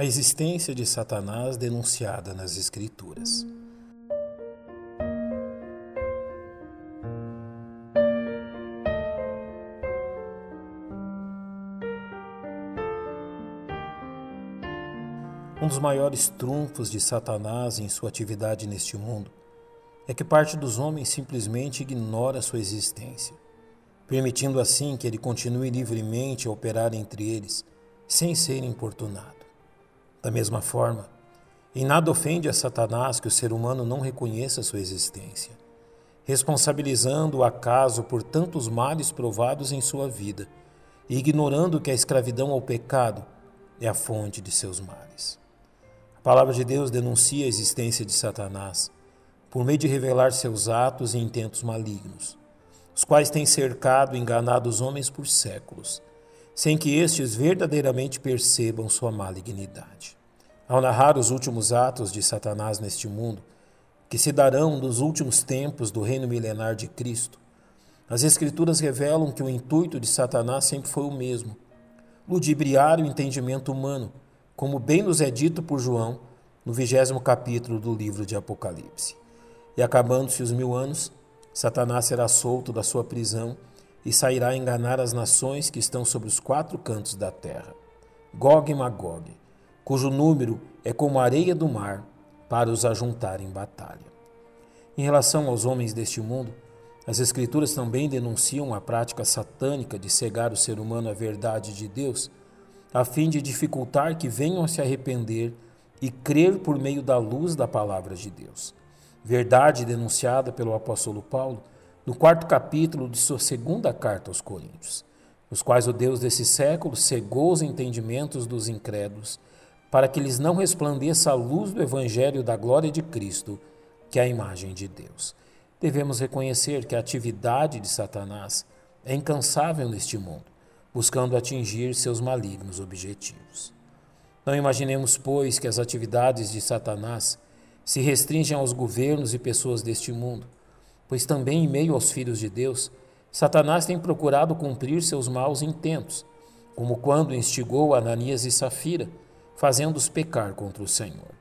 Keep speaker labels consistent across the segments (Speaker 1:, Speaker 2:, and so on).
Speaker 1: a existência de Satanás denunciada nas Escrituras. Um dos maiores trunfos de Satanás em sua atividade neste mundo é que parte dos homens simplesmente ignora sua existência, permitindo assim que ele continue livremente a operar entre eles, sem ser importunado. Da mesma forma, em nada ofende a Satanás que o ser humano não reconheça sua existência, responsabilizando o acaso por tantos males provados em sua vida e ignorando que a escravidão ao pecado é a fonte de seus males. A palavra de Deus denuncia a existência de Satanás por meio de revelar seus atos e intentos malignos, os quais têm cercado e enganado os homens por séculos, sem que estes verdadeiramente percebam sua malignidade. Ao narrar os últimos atos de Satanás neste mundo, que se darão nos últimos tempos do reino milenar de Cristo, as Escrituras revelam que o intuito de Satanás sempre foi o mesmo: ludibriar o entendimento humano como bem nos é dito por João no vigésimo capítulo do livro de Apocalipse. E acabando-se os mil anos, Satanás será solto da sua prisão e sairá a enganar as nações que estão sobre os quatro cantos da terra. Gog e Magog, cujo número é como a areia do mar, para os ajuntar em batalha. Em relação aos homens deste mundo, as Escrituras também denunciam a prática satânica de cegar o ser humano à verdade de Deus a fim de dificultar que venham a se arrepender e crer por meio da luz da palavra de Deus. Verdade denunciada pelo apóstolo Paulo no quarto capítulo de sua segunda carta aos Coríntios, nos quais o Deus desse século cegou os entendimentos dos incrédulos, para que lhes não resplandeça a luz do evangelho da glória de Cristo, que é a imagem de Deus. Devemos reconhecer que a atividade de Satanás é incansável neste mundo buscando atingir seus malignos objetivos. Não imaginemos, pois, que as atividades de Satanás se restringem aos governos e pessoas deste mundo, pois também em meio aos filhos de Deus, Satanás tem procurado cumprir seus maus intentos, como quando instigou Ananias e Safira, fazendo-os pecar contra o Senhor.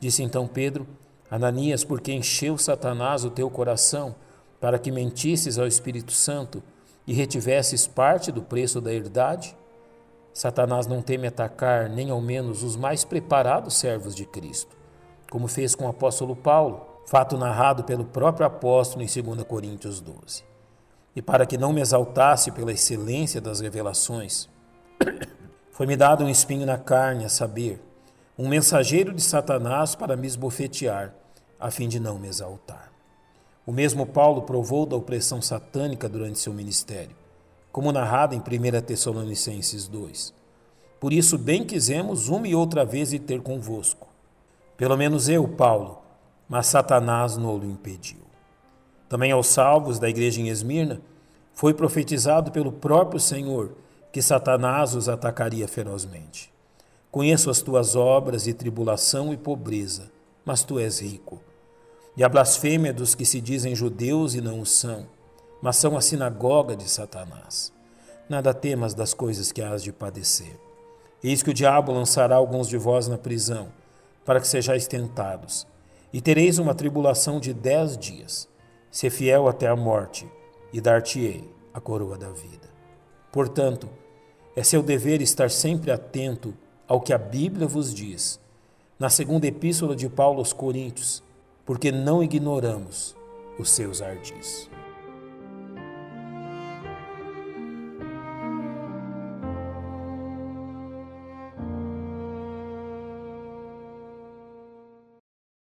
Speaker 1: Disse então Pedro: Ananias, porque encheu Satanás o teu coração, para que mentisses ao Espírito Santo e retivesses parte do preço da herdade? Satanás não teme atacar nem ao menos os mais preparados servos de Cristo, como fez com o apóstolo Paulo, fato narrado pelo próprio apóstolo em 2 Coríntios 12. E para que não me exaltasse pela excelência das revelações, foi-me dado um espinho na carne, a saber, um mensageiro de Satanás para me esbofetear, a fim de não me exaltar. O mesmo Paulo provou da opressão satânica durante seu ministério, como narrado em 1 Tessalonicenses 2. Por isso, bem quisemos uma e outra vez ir ter convosco. Pelo menos eu, Paulo, mas Satanás não o impediu. Também aos salvos da igreja em Esmirna, foi profetizado pelo próprio Senhor que Satanás os atacaria ferozmente. Conheço as tuas obras e tribulação e pobreza, mas tu és rico e a blasfêmia dos que se dizem judeus e não o são, mas são a sinagoga de Satanás. Nada temas das coisas que hás de padecer. Eis que o diabo lançará alguns de vós na prisão, para que sejais tentados, e tereis uma tribulação de dez dias. Se fiel até a morte, e dar-te-ei a coroa da vida. Portanto, é seu dever estar sempre atento ao que a Bíblia vos diz. Na segunda epístola de Paulo aos Coríntios, porque não ignoramos os seus ardis.